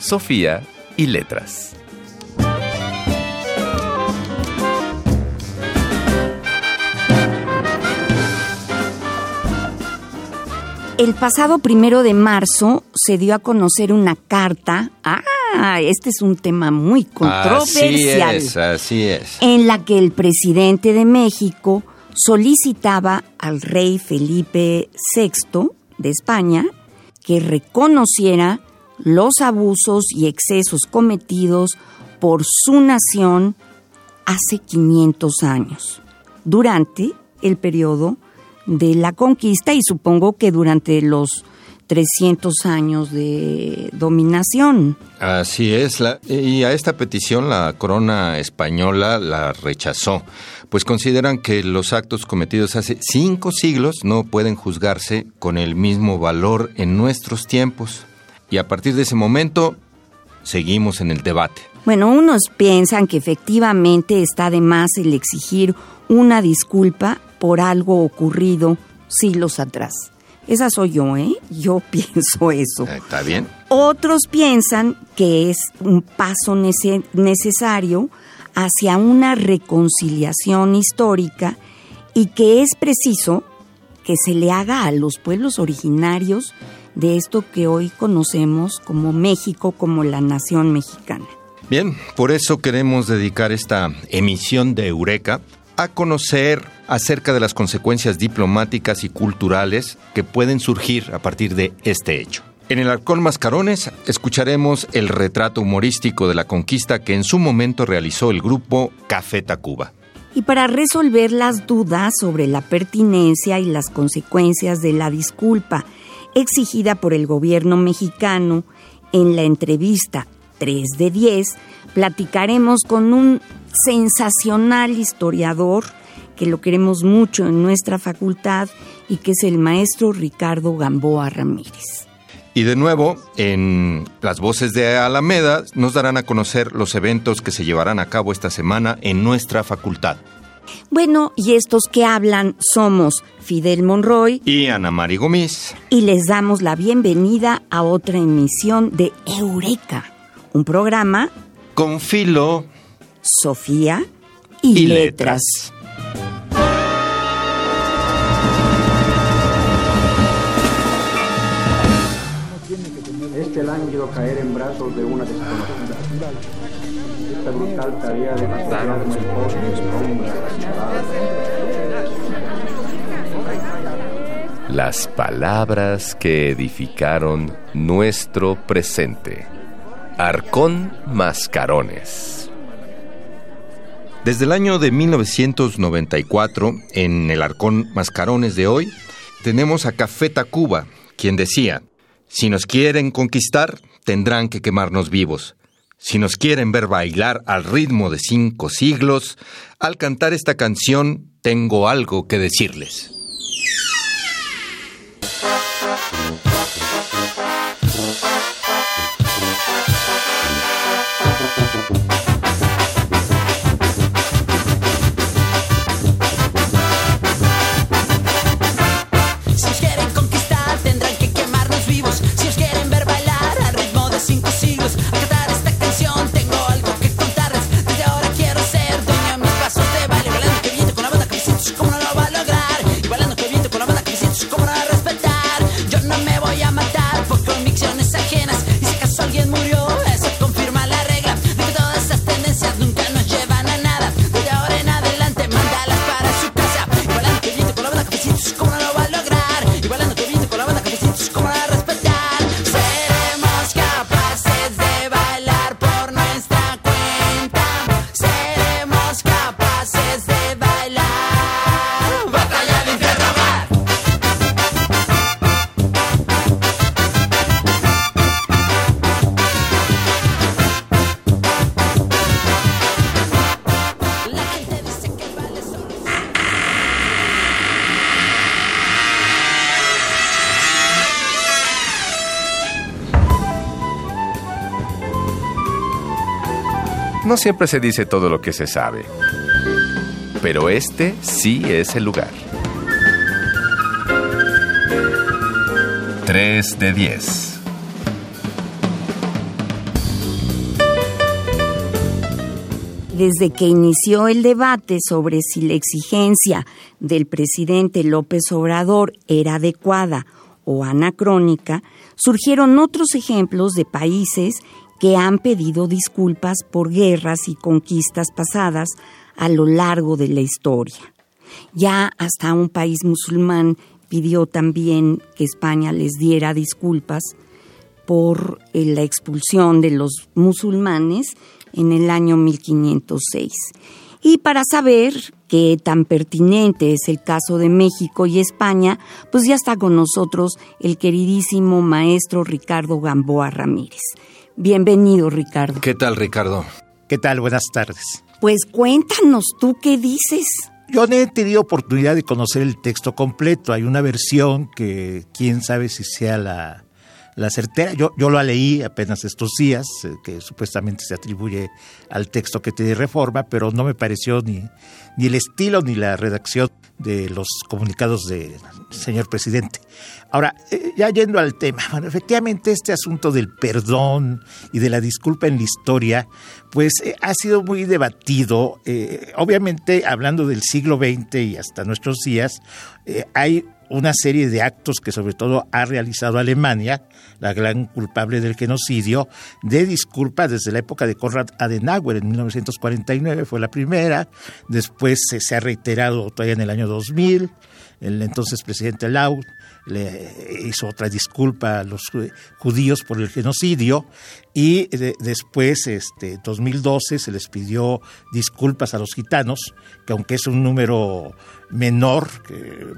Sofía y letras. El pasado primero de marzo se dio a conocer una carta. Ah, este es un tema muy controversial. Así es, así es. En la que el presidente de México solicitaba al rey Felipe VI de España que reconociera los abusos y excesos cometidos por su nación hace 500 años, durante el periodo de la conquista y supongo que durante los 300 años de dominación. Así es, y a esta petición la corona española la rechazó, pues consideran que los actos cometidos hace cinco siglos no pueden juzgarse con el mismo valor en nuestros tiempos. Y a partir de ese momento seguimos en el debate. Bueno, unos piensan que efectivamente está de más el exigir una disculpa por algo ocurrido siglos atrás. Esa soy yo, ¿eh? Yo pienso eso. Eh, ¿Está bien? Otros piensan que es un paso necesario hacia una reconciliación histórica y que es preciso que se le haga a los pueblos originarios de esto que hoy conocemos como México, como la nación mexicana. Bien, por eso queremos dedicar esta emisión de Eureka a conocer acerca de las consecuencias diplomáticas y culturales que pueden surgir a partir de este hecho. En el Arcón Mascarones escucharemos el retrato humorístico de la conquista que en su momento realizó el grupo Café Tacuba. Y para resolver las dudas sobre la pertinencia y las consecuencias de la disculpa exigida por el gobierno mexicano en la entrevista 3 de 10, platicaremos con un sensacional historiador que lo queremos mucho en nuestra facultad y que es el maestro Ricardo Gamboa Ramírez. Y de nuevo, en las voces de Alameda nos darán a conocer los eventos que se llevarán a cabo esta semana en nuestra facultad. Bueno, y estos que hablan somos Fidel Monroy y Ana Mari Gómez. Y les damos la bienvenida a otra emisión de Eureka, un programa con filo, Sofía y, letras. Este lánguido caer en brazos de una desconocida. Esta brutal tarea de asociarme por Las palabras que edificaron nuestro presente. Arcón Mascarones. Desde el año de 1994, en el Arcón Mascarones de hoy, tenemos a Café Tacuba, quien decía, si nos quieren conquistar, tendrán que quemarnos vivos. Si nos quieren ver bailar al ritmo de cinco siglos, al cantar esta canción tengo algo que decirles. No siempre se dice todo lo que se sabe, pero este sí es el lugar. 3 de 10. Desde que inició el debate sobre si la exigencia del presidente López Obrador era adecuada o anacrónica, surgieron otros ejemplos de países que han pedido disculpas por guerras y conquistas pasadas a lo largo de la historia. Ya hasta un país musulmán pidió también que España les diera disculpas por eh, la expulsión de los musulmanes en el año 1506. Y para saber qué tan pertinente es el caso de México y España, pues ya está con nosotros el queridísimo maestro Ricardo Gamboa Ramírez. Bienvenido, Ricardo. ¿Qué tal, Ricardo? ¿Qué tal? Buenas tardes. Pues cuéntanos, ¿tú qué dices? Yo no he tenido oportunidad de conocer el texto completo. Hay una versión que quién sabe si sea la, la certera. Yo, yo lo leí apenas estos días, eh, que supuestamente se atribuye al texto que tiene reforma, pero no me pareció ni, ni el estilo ni la redacción de los comunicados del señor presidente. Ahora, eh, ya yendo al tema, bueno, efectivamente este asunto del perdón y de la disculpa en la historia, pues eh, ha sido muy debatido. Eh, obviamente, hablando del siglo XX y hasta nuestros días, hay una serie de actos que sobre todo ha realizado Alemania, la gran culpable del genocidio, de disculpa desde la época de Konrad Adenauer en 1949, fue la primera, después se ha reiterado todavía en el año 2000, el entonces presidente Lau le hizo otra disculpa a los judíos por el genocidio y después, este, 2012, se les pidió disculpas a los gitanos, que aunque es un número menor,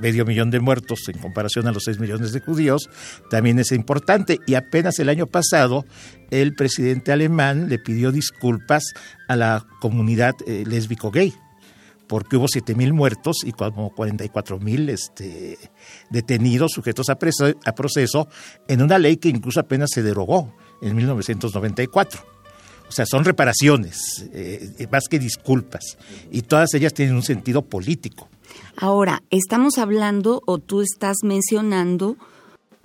medio millón de muertos en comparación a los 6 millones de judíos, también es importante. Y apenas el año pasado, el presidente alemán le pidió disculpas a la comunidad eh, lésbico-gay porque hubo 7.000 muertos y como 44.000 este, detenidos sujetos a, a proceso en una ley que incluso apenas se derogó en 1994. O sea, son reparaciones, eh, más que disculpas, y todas ellas tienen un sentido político. Ahora, estamos hablando o tú estás mencionando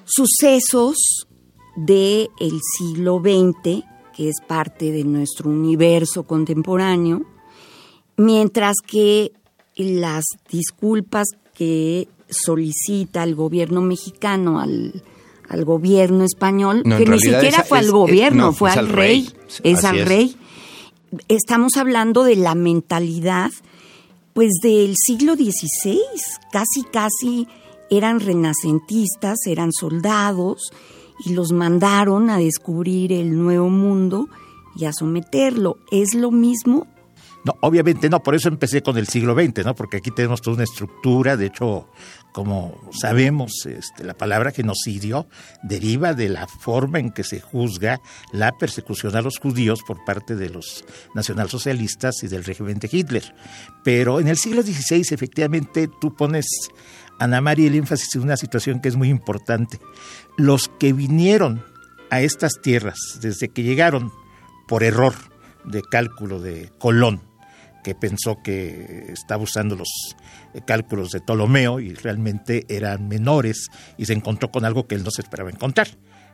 sucesos del el siglo XX, que es parte de nuestro universo contemporáneo, mientras que las disculpas que solicita el gobierno mexicano al, al gobierno español, que ni siquiera fue al gobierno, fue al rey, es al rey. Estamos hablando de la mentalidad, pues del siglo XVI, casi, casi eran renacentistas, eran soldados y los mandaron a descubrir el nuevo mundo y a someterlo. ¿Es lo mismo no, obviamente no, por eso empecé con el siglo XX, ¿no? Porque aquí tenemos toda una estructura, de hecho, como sabemos, este, la palabra genocidio deriva de la forma en que se juzga la persecución a los judíos por parte de los nacionalsocialistas y del régimen de Hitler. Pero en el siglo XVI, efectivamente, tú pones, Ana María, el énfasis en una situación que es muy importante. Los que vinieron a estas tierras desde que llegaron por error de cálculo de Colón, que pensó que estaba usando los cálculos de Ptolomeo y realmente eran menores y se encontró con algo que él no se esperaba encontrar.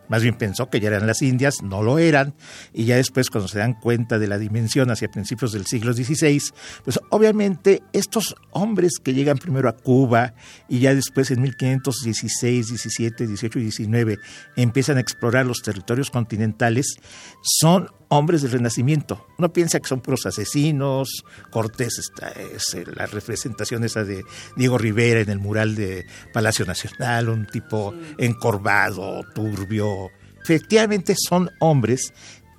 Más bien pensó que ya eran las Indias, no lo eran, y ya después cuando se dan cuenta de la dimensión hacia principios del siglo XVI, pues obviamente estos hombres que llegan primero a Cuba y ya después en 1516, 17, 18 y 19 empiezan a explorar los territorios continentales, son hombres del Renacimiento. Uno piensa que son puros asesinos, Cortés está, es eh, la representación esa de Diego Rivera en el mural de Palacio Nacional, un tipo encorvado, turbio. Efectivamente son hombres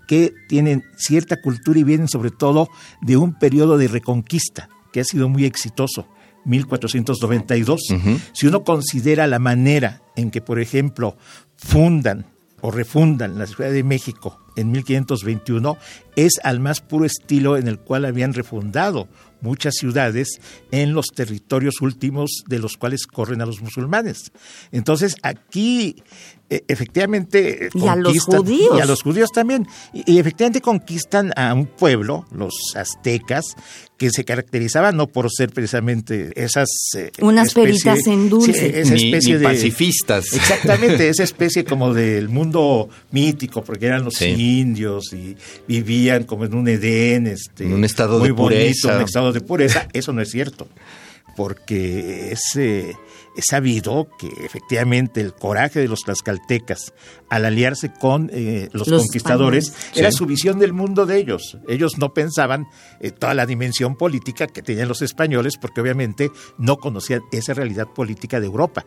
que tienen cierta cultura y vienen sobre todo de un periodo de reconquista que ha sido muy exitoso. 1492. Si uno considera la manera en que, por ejemplo, fundan o refundan la Ciudad de México en 1521 es al más puro estilo en el cual habían refundado muchas ciudades en los territorios últimos de los cuales corren a los musulmanes. Entonces aquí efectivamente y a los judíos. y a los judíos también. Y, efectivamente conquistan a un pueblo los aztecas que se caracterizaban no por ser precisamente esas eh, unas peritas en dulce. esa especie de pacifistas. Exactamente esa especie como del mundo mítico porque eran los indios y vivían como en un Edén este un estado muy de pureza bonito, un estado de pureza. Eso no es cierto porque ese es sabido que efectivamente el coraje de los tlaxcaltecas al aliarse con eh, los, conquistadores era su visión del mundo de ellos. Ellos no pensaban eh, toda la dimensión política que tenían los españoles porque obviamente no conocían esa realidad política de Europa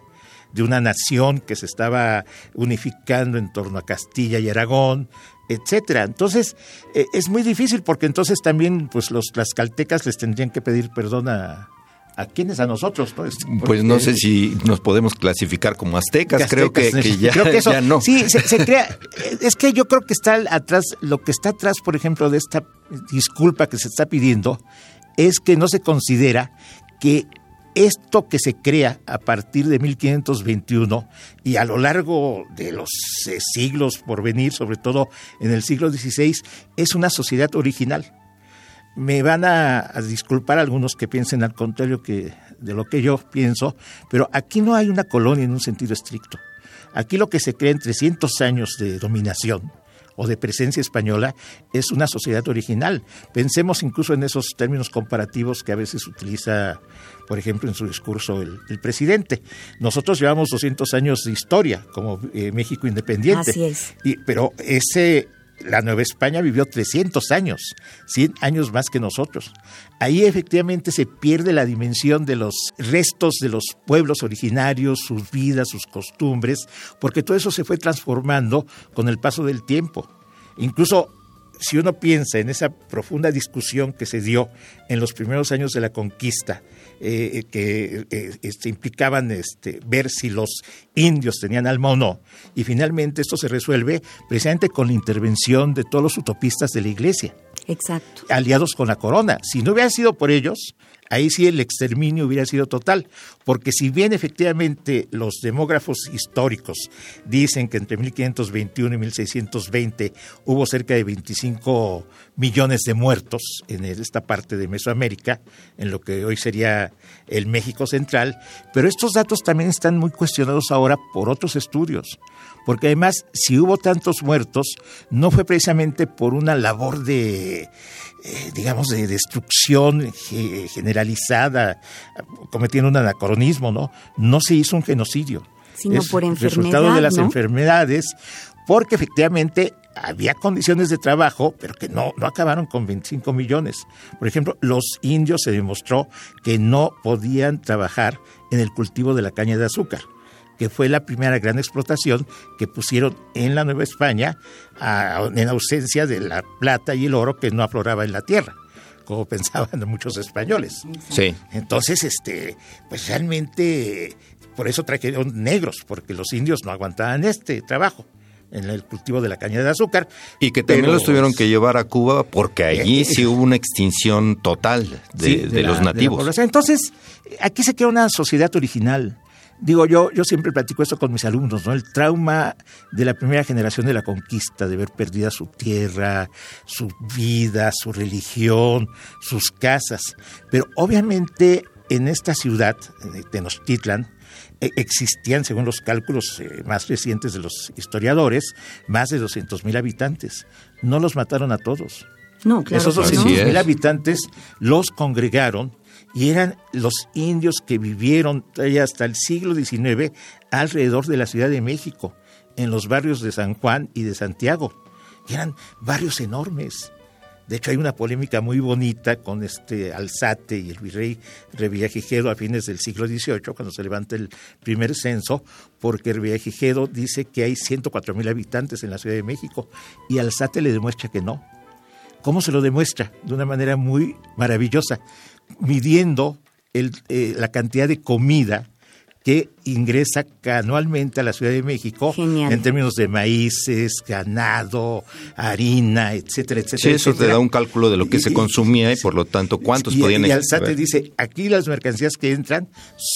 de una nación que se estaba unificando en torno a Castilla y Aragón, etcétera. Entonces, eh, es muy difícil porque entonces también pues los tlaxcaltecas les tendrían que pedir perdón a, ¿A quiénes? A nosotros. Pues no sé si nos podemos clasificar como aztecas, creo que, ya, no. Sí, se, crea, es que yo creo que está atrás, lo que está atrás, por ejemplo, de esta disculpa que se está pidiendo, es que no se considera que esto que se crea a partir de 1521 y a lo largo de los eh, siglos por venir, sobre todo en el siglo XVI, es una sociedad original me van a, disculpar algunos que piensen al contrario que de lo que yo pienso, pero aquí no hay una colonia en un sentido estricto. Aquí lo que se cree en 300 años de dominación o de presencia española es una sociedad original. Pensemos incluso en esos términos comparativos que a veces utiliza, por ejemplo, en su discurso el, presidente. Nosotros llevamos 200 años de historia como eh, México independiente. Así es. Y, pero ese la Nueva España vivió 300 años, 100 años más que nosotros. Ahí efectivamente se pierde la dimensión de los restos de los pueblos originarios, sus vidas, sus costumbres, porque todo eso se fue transformando con el paso del tiempo. Incluso si uno piensa en esa profunda discusión que se dio en los primeros años de la conquista, eh, que eh, este, implicaban este, ver si los indios tenían alma o no, y finalmente esto se resuelve precisamente con la intervención de todos los utopistas de la iglesia. Exacto. Aliados con la corona. Si no hubiera sido por ellos, ahí sí el exterminio hubiera sido total, porque si bien efectivamente los demógrafos históricos dicen que entre 1521 y 1620 hubo cerca de 25 millones de muertos en esta parte de Mesoamérica, en lo que hoy sería el México central, pero estos datos también están muy cuestionados ahora por otros estudios porque además si hubo tantos muertos no fue precisamente por una labor de, eh, digamos, de destrucción generalizada, cometiendo un anacronismo, ¿no? No se hizo un genocidio. Sino por enfermedad, resultado de las enfermedades, porque efectivamente había condiciones de trabajo, pero que no, no acabaron con 25 millones. Por ejemplo, los indios se demostró que no podían trabajar en el cultivo de la caña de azúcar que fue la primera gran explotación que pusieron en la Nueva España en ausencia de la plata y el oro que no afloraba en la tierra como pensaban muchos españoles. Sí. Entonces, este, pues realmente por eso trajeron negros, porque los indios no aguantaban este trabajo en el cultivo de la caña de azúcar. Y que también los tuvieron que llevar a Cuba porque allí eh, sí hubo una extinción total de, los nativos. Entonces, aquí se crea una sociedad original digo yo, yo siempre platico esto con mis alumnos, ¿no? El trauma de la primera generación de la conquista, de ver perdida su tierra, su vida, su religión, sus casas. Pero obviamente en esta ciudad, Tenochtitlan, e, existían, según los cálculos eh, más recientes de los historiadores, más de 200.000 habitantes. No los mataron a todos. No, claro. Esos 200.000 habitantes los congregaron y eran los indios que vivieron hasta el siglo XIX alrededor de la Ciudad de México, en los barrios de San Juan y de Santiago. Eran barrios enormes. De hecho, hay una polémica muy bonita con este Alzate y el virrey Revillagigedo a fines del siglo XVIII, cuando se levanta el primer censo, porque Revillagigedo dice que hay 104 mil habitantes en la Ciudad de México y Alzate le demuestra que no. ¿Cómo se lo demuestra? De una manera muy maravillosa midiendo eh, la cantidad de comida que ingresa anualmente a la Ciudad de México en términos de maíces, ganado, harina, etcétera, etcétera. Sí, eso te da un cálculo de lo que se consumía y, por lo tanto cuántos y, podían Y Alzate dice, aquí las mercancías que entran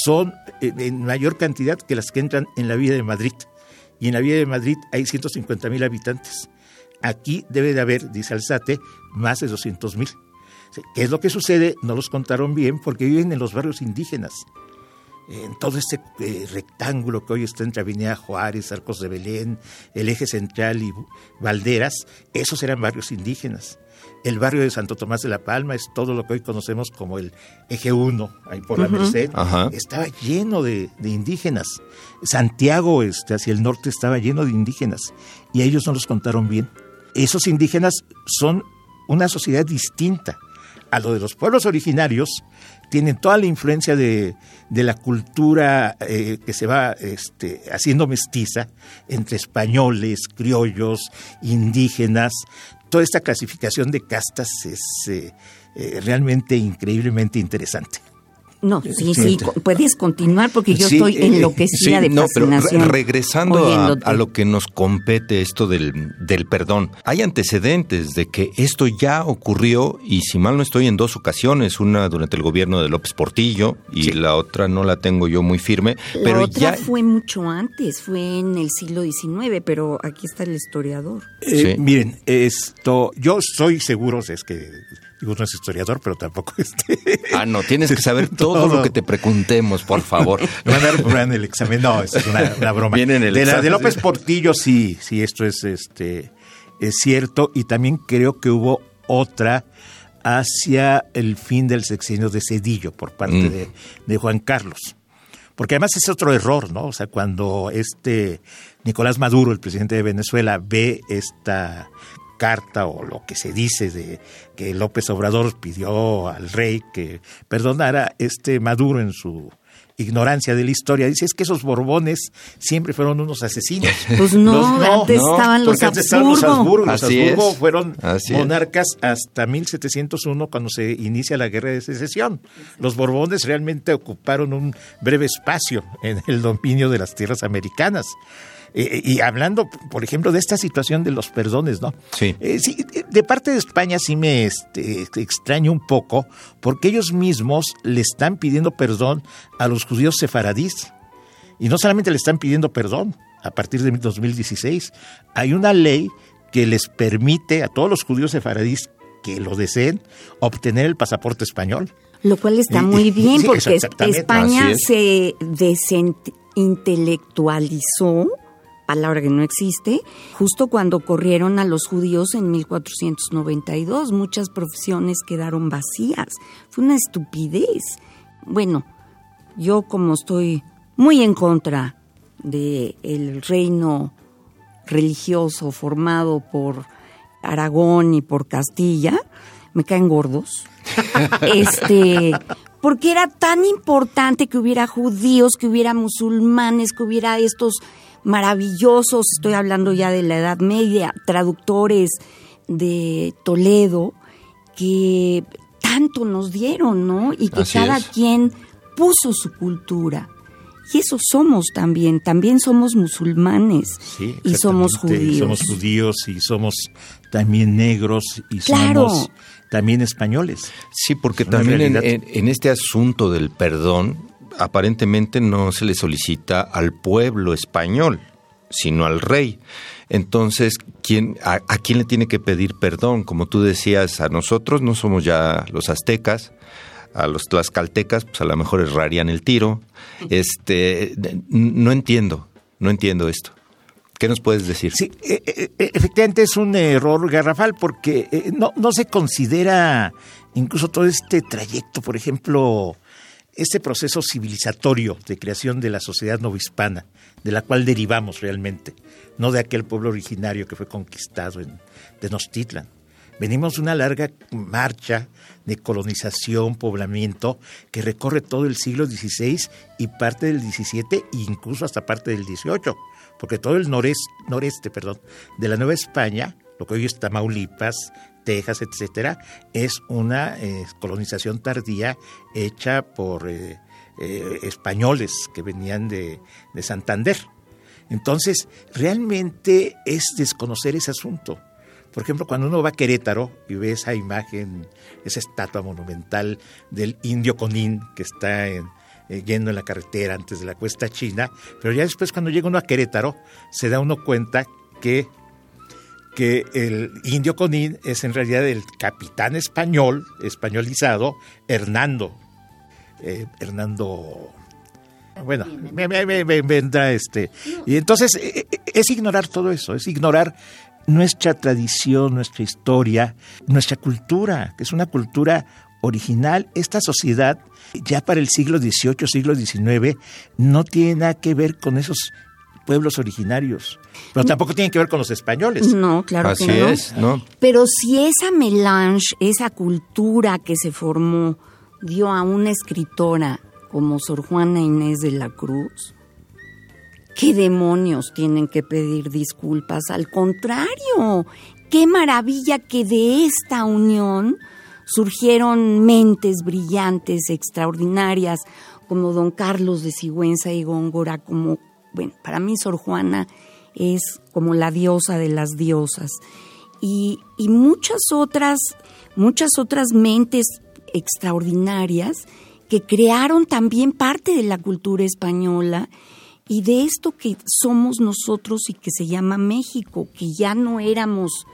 son en mayor cantidad que las que entran en la vía de Madrid y en la Villa de Madrid hay 150 mil habitantes. Aquí debe de haber, dice Alzate, más de 200 mil. ¿Qué es lo que sucede? No los contaron bien porque viven en los barrios indígenas. En todo este eh, rectángulo que hoy está entre Avenida Juárez, Arcos de Belén, el eje central y Valderas, esos eran barrios indígenas. El barrio de Santo Tomás de la Palma es todo lo que hoy conocemos como el eje 1, ahí por la Merced. Estaba lleno de, indígenas. Santiago, este, hacia el norte, estaba lleno de indígenas. Y ellos no los contaron bien. Esos indígenas son una sociedad distinta a lo de los pueblos originarios, tienen toda la influencia de, la cultura eh, que se va este, haciendo mestiza entre españoles, criollos, indígenas. Toda esta clasificación de castas es eh, eh, realmente increíblemente interesante. No, sí, sí, puedes continuar porque yo estoy eh, enloquecida de no, fascinación. Pero regresando a, lo que nos compete esto del, del perdón, hay antecedentes de que esto ya ocurrió y si mal no estoy en dos ocasiones, una durante el gobierno de López Portillo y la otra no la tengo yo muy firme, la pero otra fue mucho antes, fue en el siglo XIX, pero aquí está el historiador. Eh, miren, esto, yo soy seguro, es que Digo, no es historiador, pero tampoco este. Ah, no, tienes que saber todo, lo que te preguntemos, por favor. Van a en el examen. No, es una, broma. Viene en el de la de López Portillo, sí, sí, esto es este es cierto. Y también creo que hubo otra hacia el fin del sexenio de Cedillo por parte mm. de, de Juan Carlos. Porque además es otro error, ¿no? O sea, cuando este Nicolás Maduro, el presidente de Venezuela, ve esta carta o lo que se dice de que López Obrador pidió al rey que perdonara este Maduro en su ignorancia de la historia. Dice, es que esos Borbones siempre fueron unos asesinos. Pues no, antes estaban los Habsburgo. Los Habsburgo fueron monarcas hasta 1701 cuando se inicia la guerra de secesión. Los Borbones realmente ocuparon un breve espacio en el dominio de las tierras americanas. Eh, y hablando, por ejemplo, de esta situación de los perdones, ¿no? Sí. Eh, de parte de España sí me este, extraño un poco, porque ellos mismos le están pidiendo perdón a los judíos sefaradís. Y no solamente le están pidiendo perdón, a partir de 2016, hay una ley que les permite a todos los judíos sefaradís que lo deseen obtener el pasaporte español. Lo cual está muy bien porque España se desintelectualizó palabra que no existe, justo cuando corrieron a los judíos en 1492. Muchas profesiones quedaron vacías. Fue una estupidez. Bueno, yo como estoy muy en contra del el reino religioso formado por Aragón y por Castilla, me caen gordos. este, porque era tan importante que hubiera judíos, que hubiera musulmanes, que hubiera estos maravillosos, estoy hablando ya de la Edad Media, traductores de Toledo, que tanto nos dieron, ¿no? Y que cada quien puso su cultura. Y eso somos también, también somos musulmanes y somos judíos. Somos judíos y somos también negros y somos también españoles. Sí, porque también en, este asunto del perdón, aparentemente no se le solicita al pueblo español, sino al rey. Entonces, ¿quién, a, quién le tiene que pedir perdón? Como tú decías, a nosotros no somos ya los aztecas, a los tlaxcaltecas, pues a lo mejor errarían el tiro. Este, no entiendo, no entiendo esto. ¿Qué nos puedes decir? Sí, e, e, e, efectivamente es un error garrafal porque eh, no, no se considera incluso todo este trayecto, por ejemplo, este proceso civilizatorio de creación de la sociedad novohispana, de la cual derivamos realmente, no de aquel pueblo originario que fue conquistado en Tenochtitlan. Venimos de una larga marcha de colonización, poblamiento, que recorre todo el siglo XVI y parte del XVII e incluso hasta parte del XVIII, porque todo el noreste, noreste perdón, de la Nueva España, lo que hoy es Tamaulipas, Texas, etcétera, es una eh, colonización tardía hecha por eh, eh, españoles que venían de, de Santander. Entonces, realmente es desconocer ese asunto. Por ejemplo, cuando uno va a Querétaro y ve esa imagen, esa estatua monumental del indio Conín que está en, yendo en la carretera antes de la cuesta china, pero ya después cuando llega uno a Querétaro se da uno cuenta que, que el indio Conín es en realidad el capitán español, españolizado, Hernando. Eh, Hernando bueno, me, me, me, vendrá este. Y entonces eh, eh, es ignorar todo eso, es ignorar nuestra tradición, nuestra historia, nuestra cultura, que es una cultura original. Esta sociedad, ya para el siglo XVIII, siglo XIX, no tiene nada que ver con esos pueblos originarios. Pero tampoco tiene que ver con los españoles. No, claro Así que no. es, ¿no? Pero si esa melange, esa cultura que se formó, dio a una escritora como Sor Juana Inés de la Cruz, ¿qué demonios tienen que pedir disculpas? Al contrario, qué maravilla que de esta unión surgieron mentes brillantes, extraordinarias, como don Carlos de Sigüenza y Góngora, como, bueno, para mí Sor Juana es como la diosa de las diosas. Y, y muchas otras, muchas otras mentes extraordinarias que crearon también parte de la cultura española y de esto que somos nosotros y que se llama México, que ya no éramos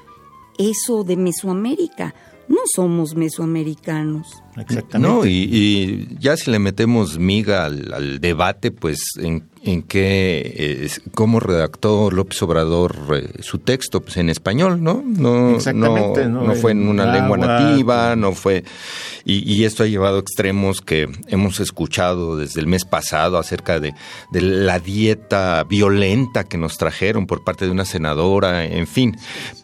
eso de Mesoamérica, no somos mesoamericanos. Exactamente. No, y, y ya si le metemos miga al, al debate, pues en, en qué, eh, cómo redactó López Obrador eh, su texto, pues en español, ¿no? No, Exactamente, no, ¿no? no fue en una lengua nativa, no fue, y, y esto ha llevado a extremos que hemos escuchado desde el mes pasado acerca de, de la dieta violenta que nos trajeron por parte de una senadora, en fin,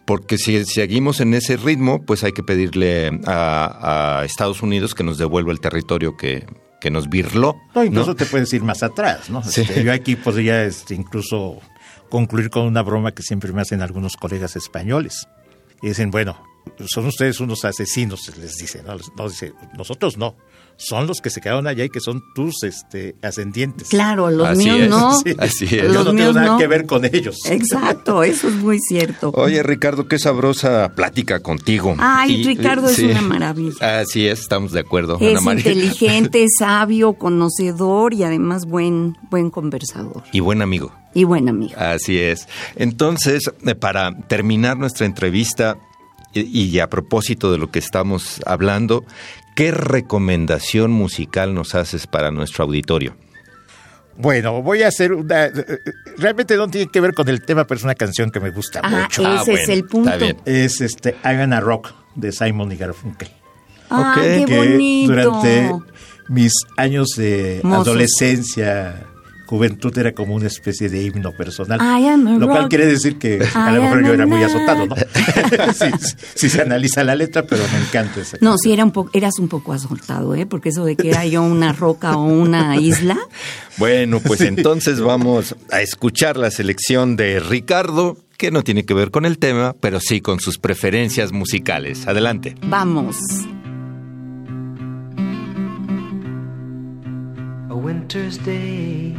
porque si seguimos en ese ritmo, pues hay que pedirle a, a Estados Unidos que nos devuelva el territorio que, que nos birló. No, incluso ¿no? te puedes ir más atrás, ¿no? Sí. Este, yo aquí podría este, incluso concluir con una broma que siempre me hacen algunos colegas españoles. Y dicen, bueno, son ustedes unos asesinos, les dicen, ¿no? No, dice, nosotros no, son los que se quedaron allá y que son tus este, ascendientes. Claro, los Así míos es, no. sí, así es. Yo Los no tengo míos nada no. que ver con ellos. Exacto, eso es muy cierto. Oye, Ricardo, qué sabrosa plática contigo. Ay, Ricardo es una maravilla. Así es, estamos de acuerdo, Es Ana inteligente, sabio, conocedor y además buen, buen conversador Y buen amigo. y buen amigo. Así es. Entonces, eh, para terminar nuestra entrevista y, y a propósito de lo que estamos hablando, ¿qué recomendación musical nos haces para nuestro auditorio? Bueno, voy a hacer una... Realmente no tiene que ver con el tema, pero es una canción que me gusta Ah, mucho. Ah, ese es bueno, el punto. está bien. Es este I Gonna Rock de Simon y Garfunkel. Ah, Ok. qué que bonito. durante mis años de Mozos. adolescencia, juventud era como una especie de himno personal. I am a lo cual rock. quiere decir que a lo mejor yo era muy azotado, ¿no? si, si se analiza la letra, pero me encanta esa No, sí, era un poco, eras un poco azotado, ¿eh? Porque eso de que era yo una roca o una isla. Bueno, pues entonces vamos a escuchar la selección de Ricardo, que no tiene que ver con el tema, pero sí con sus preferencias musicales. Adelante. Vamos. a winter's day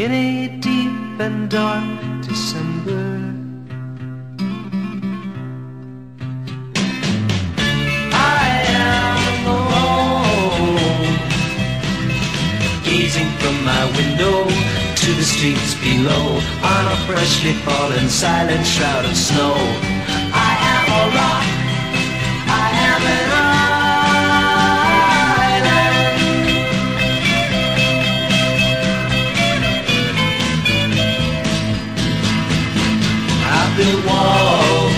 in a deep and dark December. I am alone, gazing from my window to the streets below on a freshly fallen silent shroud of snow. I am a rock. I am an built walls,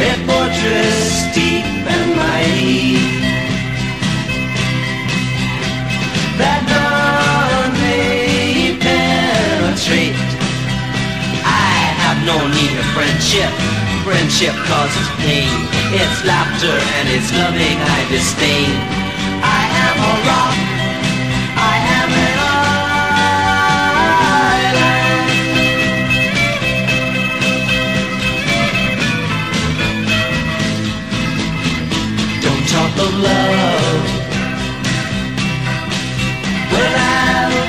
a fortress deep and mighty that none may penetrate. I have no need of friendship. Friendship causes pain. It's laughter and it's loving I disdain.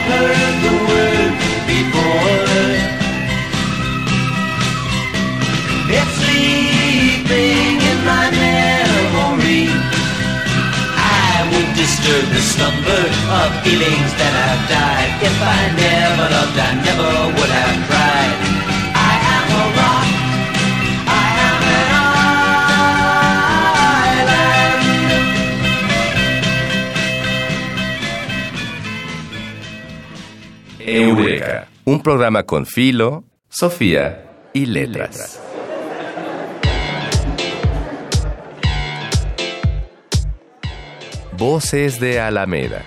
heard the before. Sleeping in my memory. I would disturb the slumber of feelings that I've died. If I never loved, I never would have cried. Eureka, un programa con filo, Sofía y letras. Voces de Alameda,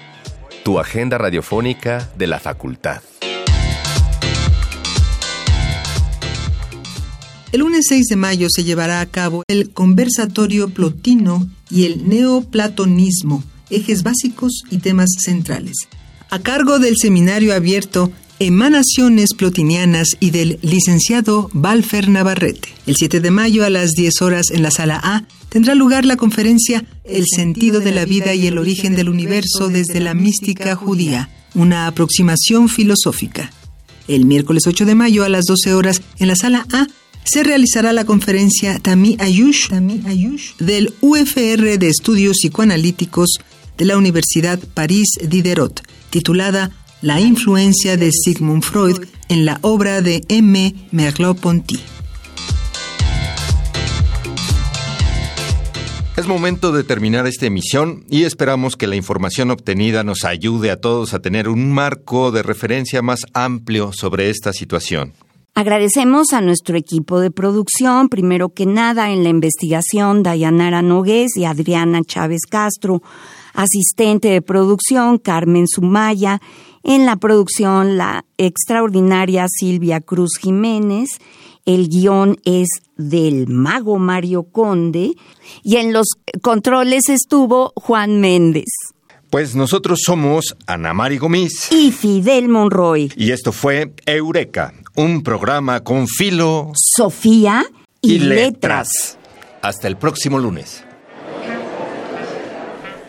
tu agenda radiofónica de la facultad. El lunes 6 de mayo se llevará a cabo el conversatorio plotino y el neoplatonismo, ejes básicos y temas centrales, a cargo del seminario abierto Emanaciones Plotinianas y del licenciado Valfer Navarrete. El 7 de mayo a las 10 horas en la sala A tendrá lugar la conferencia El sentido de la vida y el origen del universo desde la mística judía, una aproximación filosófica. El miércoles 8 de mayo a las 12 horas en la sala A se realizará la conferencia Tami Ayush, del UFR de Estudios Psicoanalíticos de la Universidad París Diderot, titulada La influencia de Sigmund Freud en la obra de M. Merleau-Ponty. Es momento de terminar esta emisión y esperamos que la información obtenida nos ayude a todos a tener un marco de referencia más amplio sobre esta situación. Agradecemos a nuestro equipo de producción, primero que nada en la investigación Dayanara Nogués y Adriana Chávez Castro, asistente de producción Carmen Sumaya, en la producción la extraordinaria Silvia Cruz Jiménez, el guion es del mago Mario Conde y en los controles estuvo Juan Méndez. Pues nosotros somos Ana Mari Gómez y Fidel Monroy. Y esto fue Eureka, un programa con filo, Sofía y, letras. Hasta el próximo lunes.